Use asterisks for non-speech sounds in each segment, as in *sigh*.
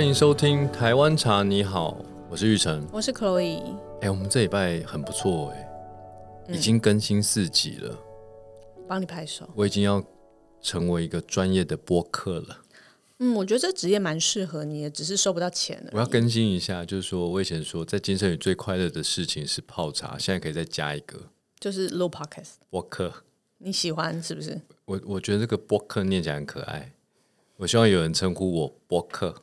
欢迎收听台湾茶你好，我是玉成。我是 Chloe，哎、我们这礼拜很不错哎、已经更新四集了，帮你拍手。我已经要成为一个专业的播客了。嗯，我觉得这职业蛮适合你的，只是收不到钱我要更新一下，就是说我以前说在精神里最快乐的事情是泡茶，现在可以再加一个就是录 podcast，播客。你喜欢是不是？我我觉得这个播客念起来很可爱，我希望有人称呼我播客。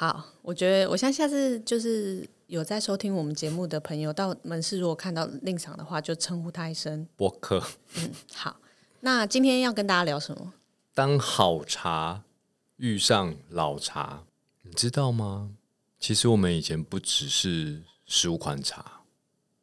好，我觉得我相信下次就是有在收听我们节目的朋友到门市，如果看到令场的话，就称呼他一声。博客，嗯好，那今天要跟大家聊什么？当好茶遇上老茶，你知道吗？其实我们以前不只是十五款茶，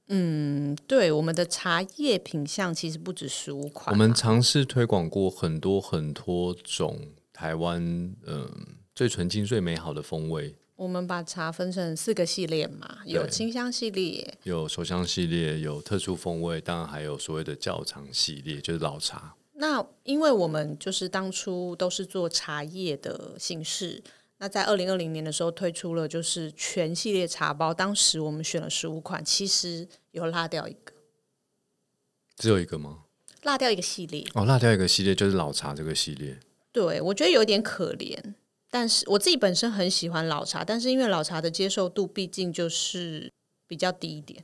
嗯，对，我们的茶叶品相其实不止十五款啊，我们尝试推广过很多很多种台湾嗯、最纯净、最美好的风味，我们把茶分成四个系列嘛，有清香系列，有手香系列，有特殊风味，当然还有所谓的窖藏系列，就是老茶。那因为我们就是当初都是做茶叶的形式，那在二零二零年的时候推出了就是全系列茶包，当时我们选了十五款，其实有落掉一个，只有一个吗？落掉一个系列，哦，落掉一个系列就是老茶这个系列。对我觉得有点可怜。但是我自己本身很喜欢老茶，但是因为老茶的接受度毕竟就是比较低一点。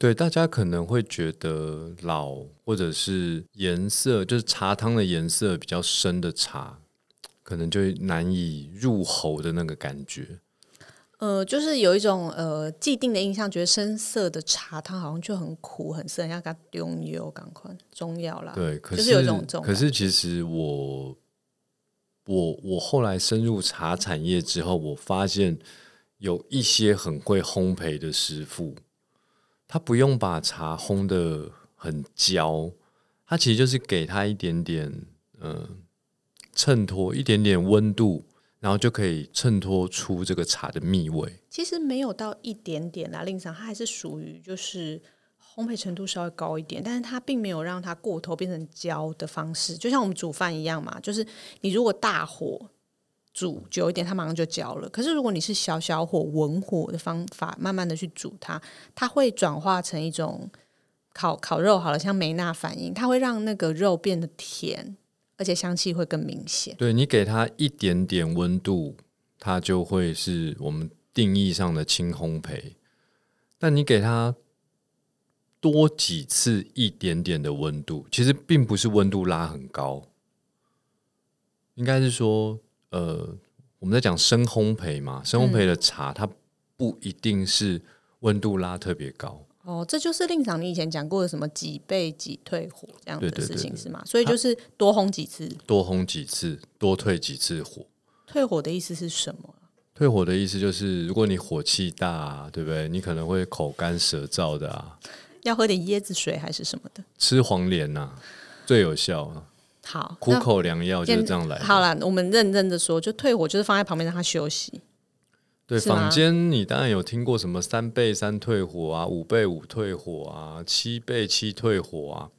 对，大家可能会觉得老或者是颜色，就是茶汤的颜色比较深的茶，可能就难以入喉的那个感觉。呃，就是有一种呃既定的印象，觉得深色的茶汤好像就很苦很涩，要给它丢油，赶快中药啦。对，可就是有一种这种可是其实我我我后来深入茶产业之后，我发现有一些很会烘焙的师傅，他不用把茶烘的很焦，他其实就是给他一点点呃衬托一点点温度，然后就可以衬托出这个茶的蜜味。其实没有到一点点啦，令上它还是属于就是烘焙程度稍微高一点，但是它并没有让它过头变成焦的方式，就像我们煮饭一样嘛，就是你如果大火煮久一点，它马上就焦了。可是如果你是小小火文火的方法，慢慢的去煮它，它会转化成一种烤烤肉好了，像梅纳反应，它会让那个肉变得甜，而且香气会更明显。对你给它一点点温度，它就会是我们定义上的轻烘焙。但你给它多几次一点点的温度，其实并不是温度拉很高，应该是说，呃，我们在讲深烘焙嘛，深烘焙的茶、它不一定是温度拉特别高。哦，这就是令长你以前讲过的什么几倍几退火这样的事情是吗？所以就是多烘几次。多烘几次，多退几次火。退火的意思是什么？退火的意思就是，如果你火气大、啊，对不对？你可能会口干舌燥的啊，要喝点椰子水还是什么的？吃黄连呐、最有效啊，好，苦口良药就是这样来的。好啦，我们认真的说，就退火就是放在旁边让它休息。对，坊间你当然有听过什么三倍三退火啊，五倍五退火啊，七倍七退火啊，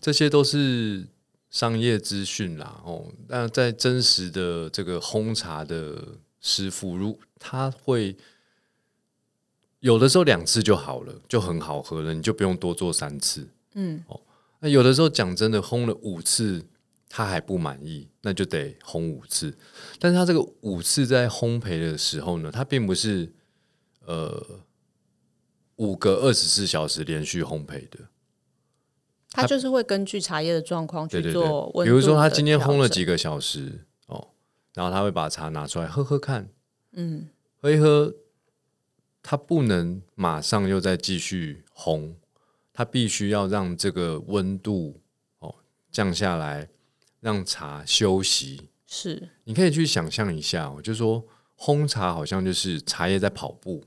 这些都是商业资讯啦。哦，那在真实的这个烘茶的师傅，如他会有的时候两次就好了，就很好喝了，你就不用多做三次。嗯，哦，那有的时候讲真的，烘了五次他还不满意，那就得烘五次。但是他这个五次在烘焙的时候呢，它并不是呃五个二十四小时连续烘焙的。它就是会根据茶叶的状况去对对对，做比如说他今天烘了几个小时哦，然后他会把茶拿出来喝喝看，嗯，喝一喝，他不能马上又再继续烘，它必须要让这个温度哦降下来，让茶休息。是你可以去想象一下、哦，就说烘茶好像就是茶叶在跑步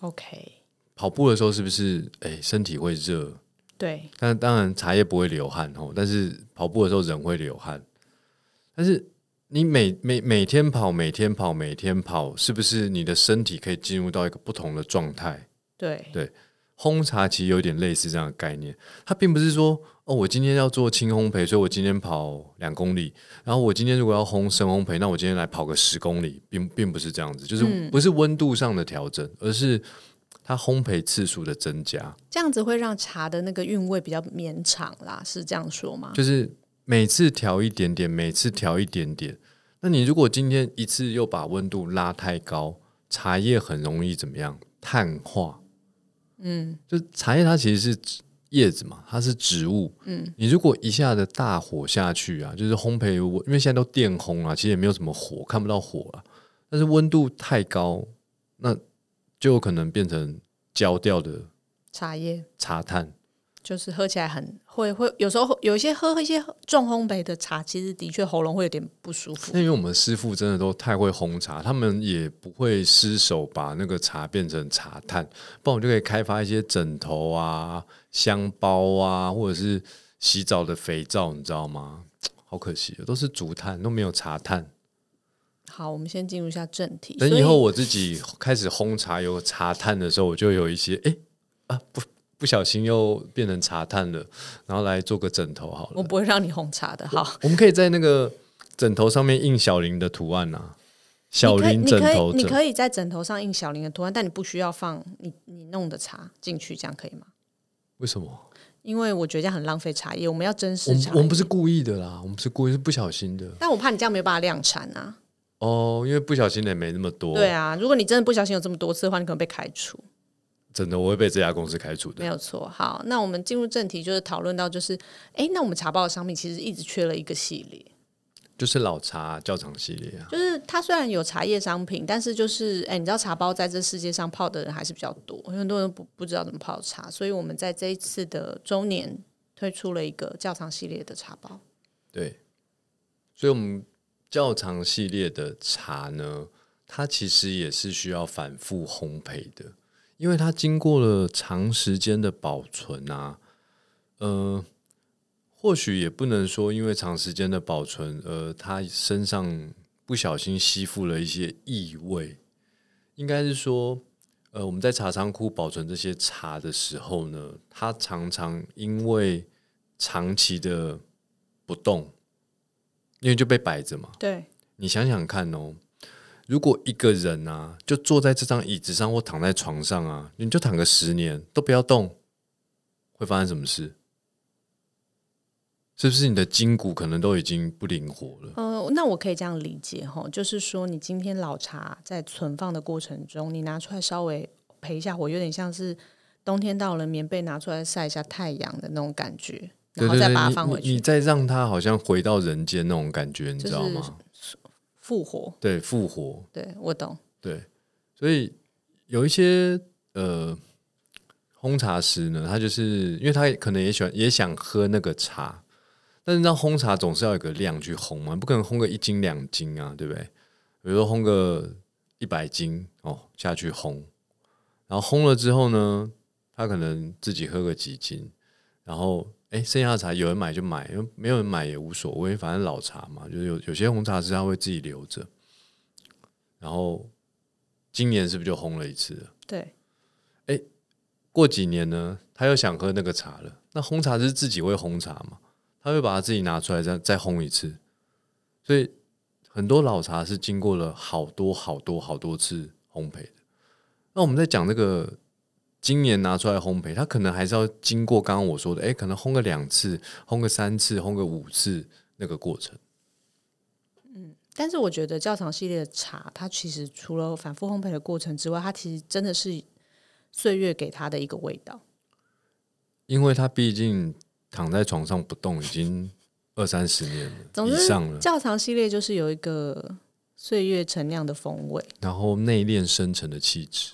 ，OK，跑步的时候是不是哎身体会热？对，但当然茶叶不会流汗哦，但是跑步的时候人会流汗。但是你每每每天跑，每天跑，每天跑，是不是你的身体可以进入到一个不同的状态？对，对。烘茶其实有点类似这样的概念，它并不是说哦，我今天要做轻烘焙，所以我今天跑两公里，然后我今天如果要烘深烘焙，那我今天来跑个十公里，并并不是这样子，就是不是温度上的调整，而是它烘焙次数的增加，这样子会让茶的那个韵味比较绵长啦，是这样说吗？就是每次调一点点，每次调一点点。那你如果今天一次又把温度拉太高，茶叶很容易怎么样？碳化。嗯，就茶叶它其实是叶子嘛，它是植物。嗯，你如果一下子大火下去啊，就是烘焙，因为现在都电烘啊，其实也没有什么火，看不到火了。但是温度太高，那就有可能变成焦掉的茶叶茶炭。就是喝起来很会会有时候有一些喝一些重烘焙的茶，其实的确喉咙会有点不舒服。那因为我们师傅真的都太会烘茶，他们也不会失手把那个茶变成茶炭，不然我就可以开发一些枕头啊、香包啊，或者是洗澡的肥皂，你知道吗？好可惜，都是竹炭，都没有茶炭。好，我们先进入一下正题。等以后我自己开始烘茶有茶炭的时候，我就有一些哎啊不。不小心又变成茶炭了，然后来做个枕头好了。我不会让你红茶的，好。我们可以在那个枕头上面印小林的图案啊，小林枕头。你可以在枕头上印小林的图案，但你不需要放你你弄的茶进去，这样可以吗？为什么？因为我觉得这样很浪费茶叶。我们要珍视茶。我们不是故意的啦，我们是故意是不小心的。但我怕你这样没有办法量产啊。哦，因为不小心的也没那么多。对啊，如果你真的不小心有这么多次的话，你可能被开除。真的，我会被这家公司开除的。没有错。好，那我们进入正题，就是讨论到，就是，哎，那我们茶包的商品其实一直缺了一个系列，就是老茶窖藏系列啊。就是它虽然有茶叶商品，但是就是，哎，你知道茶包在这世界上泡的人还是比较多，很多人不不知道怎么泡茶，所以我们在这一次的周年推出了一个窖藏系列的茶包。对，所以我们窖藏系列的茶呢，它其实也是需要反复烘焙的。因为它经过了长时间的保存啊，呃，或许也不能说因为长时间的保存，呃，它身上不小心吸附了一些异味。应该是说，呃，我们在茶仓库保存这些茶的时候呢，它常常因为长期的不动，因为就被摆着嘛。对，你想想看哦。如果一个人啊，就坐在这张椅子上或躺在床上啊，你就躺个十年都不要动，会发生什么事？是不是你的筋骨可能都已经不灵活了？呃，那我可以这样理解哈，就是说你今天老茶在存放的过程中，你拿出来稍微陪一下火，有点像是冬天到了，棉被拿出来晒一下太阳的那种感觉，然后再把它放回去，你再让它好像回到人间那种感觉，你知道吗？复活，对复活，对我懂，对，所以有一些呃烘茶师呢，他就是因为他可能也喜欢也想喝那个茶，但是那烘茶总是要有个量去烘嘛，不可能烘个一斤两斤啊，对不对？比如说烘个一百斤哦下去烘，然后烘了之后呢，他可能自己喝个几斤，然后。哎，剩下的茶有人买就买，因为没有人买也无所谓，反正老茶嘛，就是有有些红茶师他会自己留着。然后今年是不是就烘了一次？对。哎，过几年呢，他又想喝那个茶了。那红茶是自己会烘茶嘛？他会把它自己拿出来再再烘一次。所以很多老茶是经过了好多好多好多次烘焙的。那我们在讲这个。今年拿出来烘焙，它可能还是要经过刚刚我说的，哎，可能烘个两次，烘个三次，烘个五次那个过程。嗯，但是我觉得窖藏系列的茶，它其实除了反复烘焙的过程之外，它其实真的是岁月给它的一个味道。因为它毕竟躺在床上不动，已经二三十年了 *laughs* 以上了。窖藏系列就是有一个岁月陈酿的风味，然后内敛深沉的气质。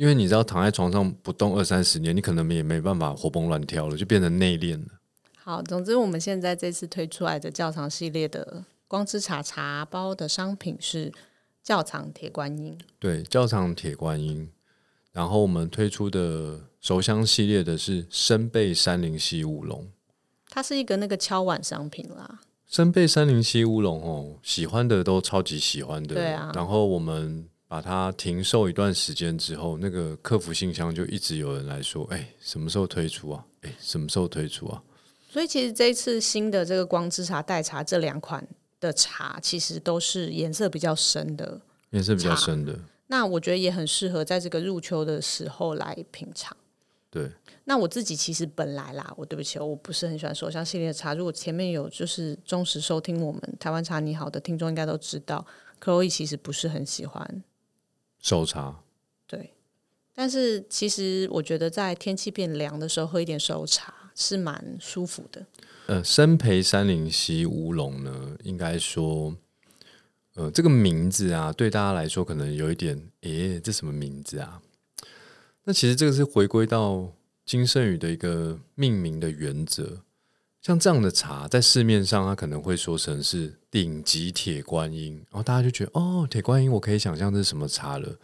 因为你知道躺在床上不动二三十年，你可能也没办法活蹦乱跳了，就变成内敛了。好，总之我们现在这次推出来的窖藏系列的光之茶茶包的商品是窖藏铁观音。对，窖藏铁观音。然后我们推出的熟香系列的是深贝山林溪乌龙，它是一个那个敲碗商品啦。深贝山林溪乌龙哦，喜欢的都超级喜欢的。对啊。然后我们。把它停售一段时间之后，那个客服信箱就一直有人来说：“哎，什么时候推出啊？哎，什么时候推出啊？”所以其实这一次新的这个光之茶、代茶这两款的茶，其实都是颜色比较深的，颜色比较深的。那我觉得也很适合在这个入秋的时候来品尝。对，那我自己其实本来啦，我对不起，我不是很喜欢手香系列的茶。如果前面有就是忠实收听我们台湾茶你好的听众，应该都知道 c o e 其实不是很喜欢手茶。对，但是其实我觉得在天气变凉的时候喝一点手茶是蛮舒服的。呃，生培山林溪乌龙呢，应该说，呃，这个名字啊，对大家来说可能有一点，诶，这什么名字啊？那其实这个是回归到金圣宇的一个命名的原则，像这样的茶在市面上，它可能会说成是顶级铁观音，然后大家就觉得哦，铁观音我可以想象这是什么茶了。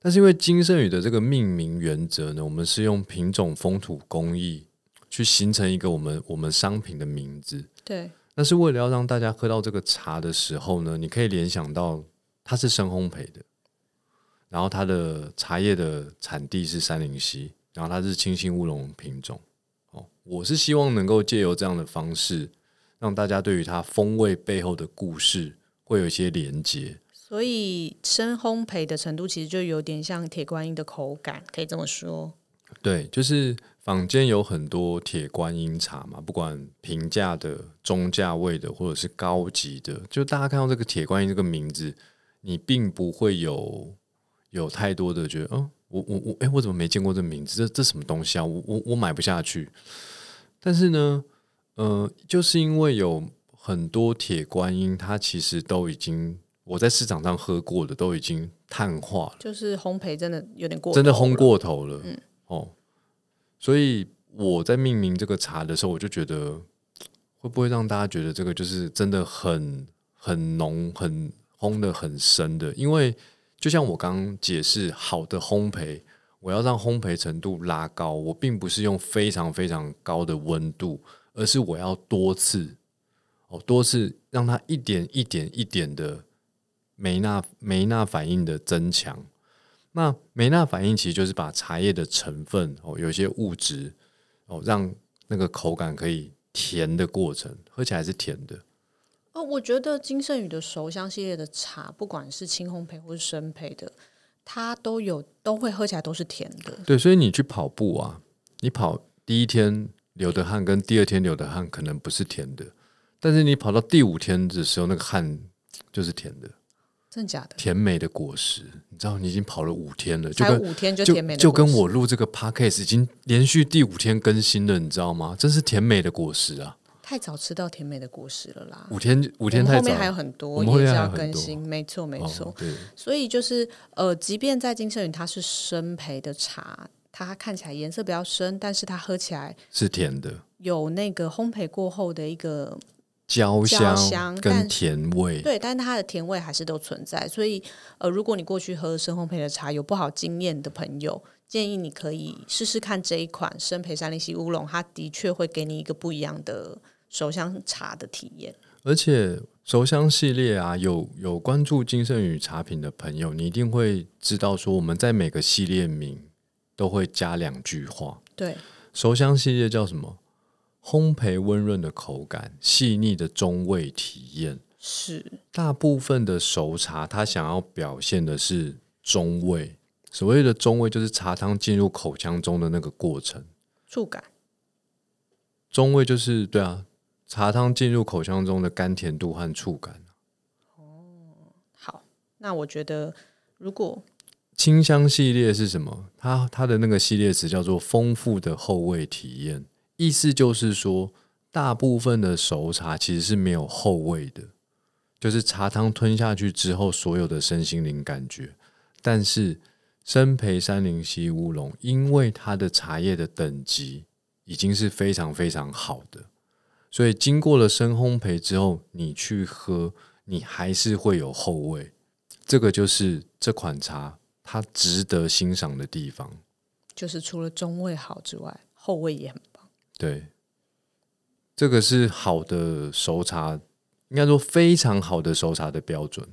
但是因为金圣宇的这个命名原则呢，我们是用品种、风土、工艺去形成一个我们我们商品的名字。对，但是为了要让大家喝到这个茶的时候呢，你可以联想到它是生烘焙的。然后它的茶叶的产地是三林溪，然后它是清新乌龙品种。哦，我是希望能够借由这样的方式，让大家对于它风味背后的故事会有一些连接。所以深烘焙的程度其实就有点像铁观音的口感，可以这么说。对，就是坊间有很多铁观音茶嘛，不管平价的、中价位的，或者是高级的，就大家看到这个铁观音这个名字，你并不会有。有太多的觉得，嗯，我我我，哎，我怎么没见过这名字？这这什么东西啊？我我我买不下去。但是呢，呃，就是因为有很多铁观音，它其实都已经我在市场上喝过的，都已经碳化了，就是烘焙真的有点过，真的烘过头了。嗯，哦，所以我在命名这个茶的时候，我就觉得会不会让大家觉得这个就是真的很很浓、很烘的很深的，因为。就像我刚刚解释，好的烘焙，我要让烘焙程度拉高，我并不是用非常非常高的温度，而是我要多次哦，多次让它一点一点一点的梅纳梅纳反应的增强。那梅纳反应其实就是把茶叶的成分哦，有些物质哦，让那个口感可以甜的过程，喝起来是甜的。哦，我觉得金圣宇的熟香系列的茶，不管是轻烘焙或是生焙的，它都有都会喝起来都是甜的。对，所以你去跑步啊，你跑第一天流的汗跟第二天流的汗可能不是甜的，但是你跑到第五天的时候，那个汗就是甜的。真的假的？甜美的果实，你知道，你已经跑了五天了，才五天就甜美，就跟我录这个 podcast 已经连续第五天更新了，你知道吗？真是甜美的果实啊！太早吃到甜美的果实了啦！五天五天太早，后面还有很多也是要更新，没错没错。所以就是呃，即便在金圣宇它是生培的茶，它看起来颜色比较深，但是它喝起来是甜的，有那个烘焙过后的一个焦香跟甜味。对，但是它的甜味还是都存在。所以呃，如果你过去喝生烘焙的茶有不好经验的朋友。建议你可以试试看这一款生培山林溪乌龙，它的确会给你一个不一样的手香茶的体验。而且手香系列啊，有有关注金圣宇茶品的朋友，你一定会知道说，我们在每个系列名都会加两句话。对，手香系列叫什么？烘焙温润的口感，细腻的中味体验。是，大部分的熟茶，它想要表现的是中味。所谓的中味，就是茶汤进入口腔中的那个过程，触感。中味就是对啊，茶汤进入口腔中的甘甜度和触感。哦，好，那我觉得如果清香系列是什么？它它的那个系列词叫做丰富的后味体验，意思就是说，大部分的熟茶其实是没有后味的，就是茶汤吞下去之后，所有的身心灵感觉，但是。生培山林溪乌龙，因为它的茶叶的等级已经是非常非常好的，所以经过了深烘焙之后，你去喝，你还是会有后味。这个就是这款茶它值得欣赏的地方，就是除了中味好之外，后味也很棒。对，这个是好的熟茶，应该说非常好的熟茶的标准。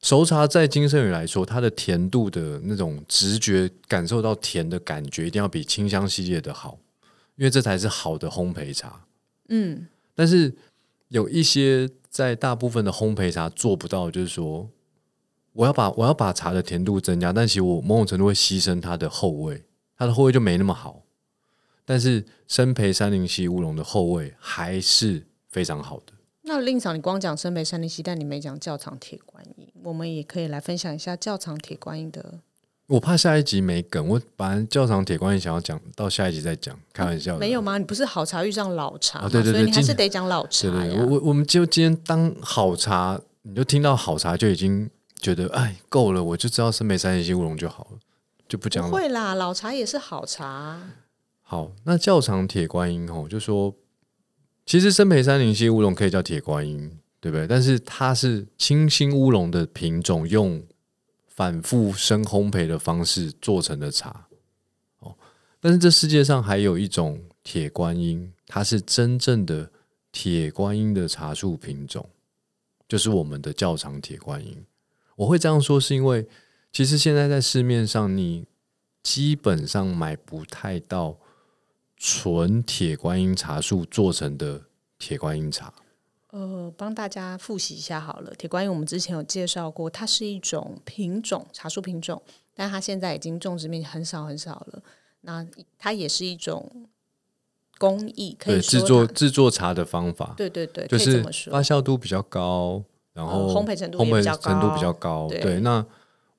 熟茶在金圣宇来说，它的甜度的那种直觉感受到甜的感觉，一定要比清香系列的好，因为这才是好的烘焙茶。嗯，但是有一些在大部分的烘焙茶做不到，就是说，我要把我要把茶的甜度增加，但其实我某种程度会牺牲它的后味，它的后味就没那么好。但是生培三零七乌龙的后味还是非常好的。那令嫂，你光讲生培三零七，但你没讲窖藏铁观音，我们也可以来分享一下窖藏铁观音的。我怕下一集没梗，我本来窖藏铁观音想要讲到下一集再讲，开玩笑的。没有吗？你不是好茶遇上老茶对对对所以你还是得讲老茶对对，呀。我我我们就今天当好茶，你就听到好茶就已经觉得哎够了，我就知道生梅三零七乌龙就好了，就不讲了。会啦，老茶也是好茶啊。好，那窖藏铁观音哦，就说其实生培三零七乌龙可以叫铁观音，对不对？但是它是清新乌龙的品种，用反复深烘焙的方式做成的茶哦。但是这世界上还有一种铁观音，它是真正的铁观音的茶树品种，就是我们的窖藏铁观音。我会这样说，是因为其实现在在市面上，你基本上买不太到纯铁观音茶树做成的铁观音茶。呃，帮大家复习一下好了。铁观音我们之前有介绍过，它是一种品种茶树品种，但它现在已经种植面积很少很少了。那它也是一种工艺，可以，制作制作茶的方法，对对对，就是发。酵度比较高，然后呃烘焙程度烘焙也比较程度比高较高。对对，那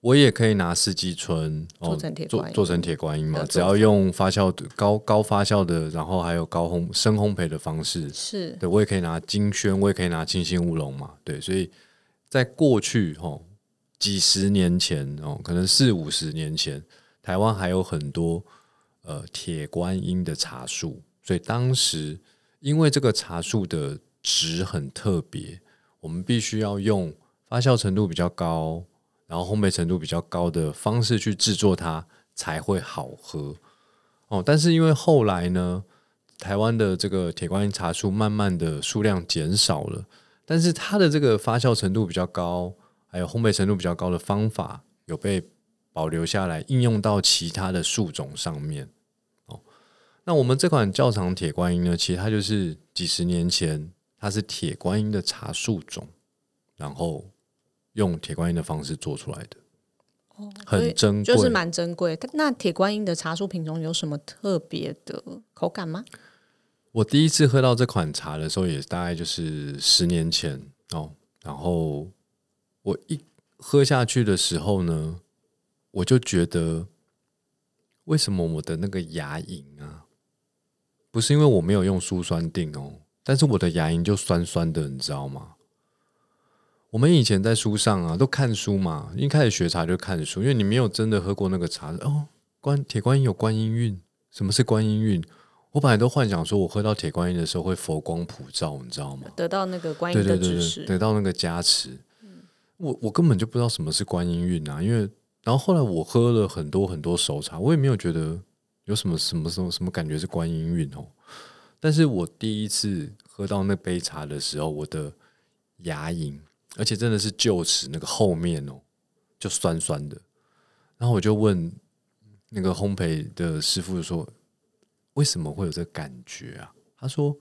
我也可以拿四季春做成铁做做成铁观音嘛，只要用发酵的高高发酵的，然后还有高烘深烘焙的方式，是。对我也可以拿金萱，我也可以拿清新乌龙嘛。对，所以在过去哦几十年前哦，可能四五十年前，台湾还有很多呃铁观音的茶树，所以当时因为这个茶树的质很特别，我们必须要用发酵程度比较高，然后烘焙程度比较高的方式去制作它，才会好喝。哦，但是因为后来呢，台湾的这个铁观音茶树慢慢的数量减少了，但是它的这个发酵程度比较高，还有烘焙程度比较高的方法有被保留下来，应用到其他的树种上面。哦，那我们这款窖藏铁观音呢，其实它就是几十年前它是铁观音的茶树种，然后用铁观音的方式做出来的，哦很珍贵，就是蛮珍贵。那铁观音的茶树品种有什么特别的口感吗？我第一次喝到这款茶的时候，也大概就是十年前哦。然后我一喝下去的时候呢，我就觉得，为什么我的那个牙龈啊，不是因为我没有用苏酸定哦，但是我的牙龈就酸酸的，你知道吗？我们以前在书上啊，都看书嘛，一开始学茶就看书，因为你没有真的喝过那个茶哦。观铁观音有观音韵，什么是观音韵？我本来都幻想说，我喝到铁观音的时候会佛光普照，你知道吗？得到那个观音对对对得到那个加持。我我根本就不知道什么是观音韵啊，因为然后后来我喝了很多很多熟茶，我也没有觉得有什么什么什么什么感觉是观音韵哦。但是我第一次喝到那杯茶的时候，我的牙龈，而且真的是臼齿那个后面哦，就酸酸的。然后我就问那个烘焙的师傅说：“为什么会有这个感觉啊？”他说：“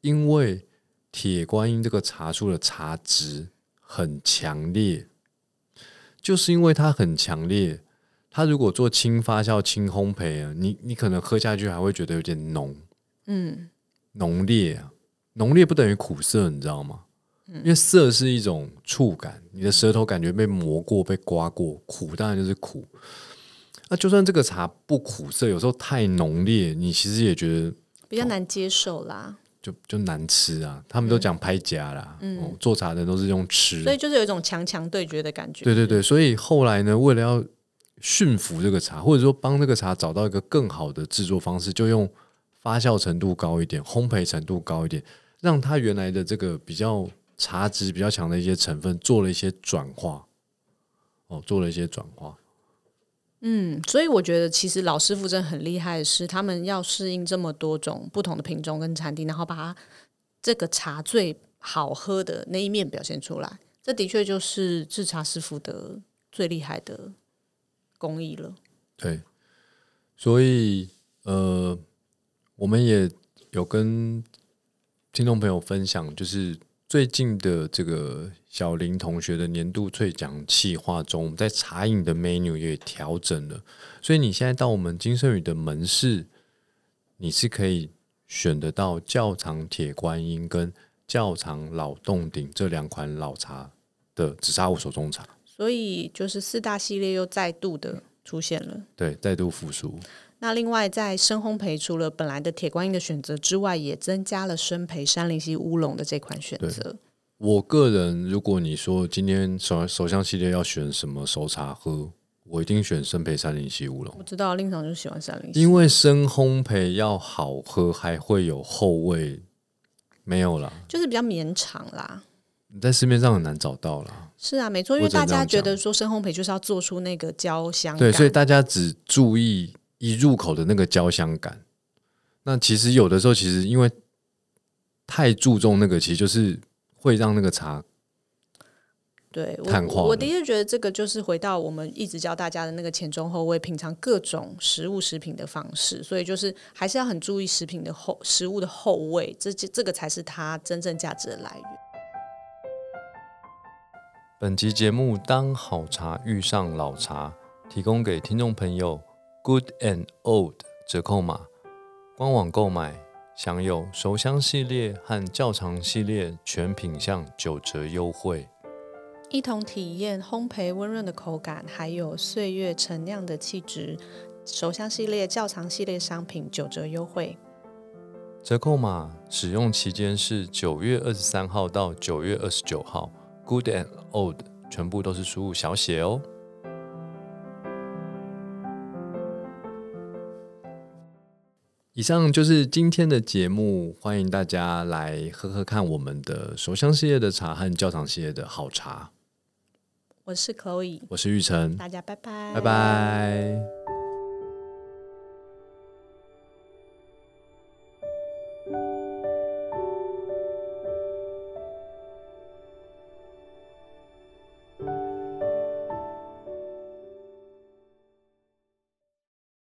因为铁观音这个茶树的茶质很强烈，就是因为它很强烈，它如果做轻发酵、轻烘焙啊，你你可能喝下去还会觉得有点浓，嗯，浓烈啊，浓烈不等于苦涩，你知道吗？因为涩是一种触感，你的舌头感觉被磨过、被刮过，苦当然就是苦。那就算这个茶不苦涩，有时候太浓烈，你其实也觉得比较难接受啦。就就难吃啊。他们都讲拍夹啦，哦，做茶的都是用吃，所以就是有一种强强对决的感觉。对对对，所以后来呢，为了要驯服这个茶，或者说帮这个茶找到一个更好的制作方式，就用发酵程度高一点、烘焙程度高一点，让它原来的这个比较茶质比较强的一些成分做了一些转化。哦，做了一些转化。嗯，所以我觉得其实老师傅真的很厉害的是，他们要适应这么多种不同的品种跟产地，然后把它这个茶最好喝的那一面表现出来。这的确就是制茶师傅的最厉害的工艺了。对，所以呃，我们也有跟听众朋友分享，就是最近的这个小林同学的年度最奖企划中，我们在茶饮的 menu 也调整了，所以你现在到我们金圣宇的门市，你是可以选得到窖藏铁观音跟窖藏老洞顶这两款老茶的紫砂壶手中茶，所以就是四大系列又再度的出现了。对，再度复苏。那另外，在深烘焙除了本来的铁观音的选择之外，也增加了深焙山林溪乌龙的这款选择。我个人，如果你说今天首首相系列要选什么熟茶喝，我一定选生焙山林溪乌龙。我知道令长就喜欢山林溪，因为深烘焙要好喝，还会有后味，没有啦，就是比较绵长啦。你在市面上很难找到啦。是啊，没错，因为大家觉得说深烘焙就是要做出那个焦香对，所以大家只注意一入口的那个焦香感。那其实有的时候，其实因为太注重那个，其实就是会让那个茶对碳化我我的确觉得这个就是回到我们一直教大家的那个前中后味品尝各种食物食品的方式，所以就是还是要很注意食品的后食物的后味，这这这个才是它真正价值的来源。本集节目《当好茶遇上老茶》提供给听众朋友 Good and Old 折扣码，官网购买享有熟香系列和较长系列全品项九折优惠。一同体验烘焙温润的口感，还有岁月陈酿的气质。熟香系列、较长系列商品九折优惠。折扣码使用期间是九月二十三号到九月二十九号，Good and Old 全部都是输入小写哦。以上就是今天的节目，欢迎大家来喝喝看我们的手香系列的茶和教堂系列的好茶。我是 Chloe，我是玉成，大家拜拜，拜拜。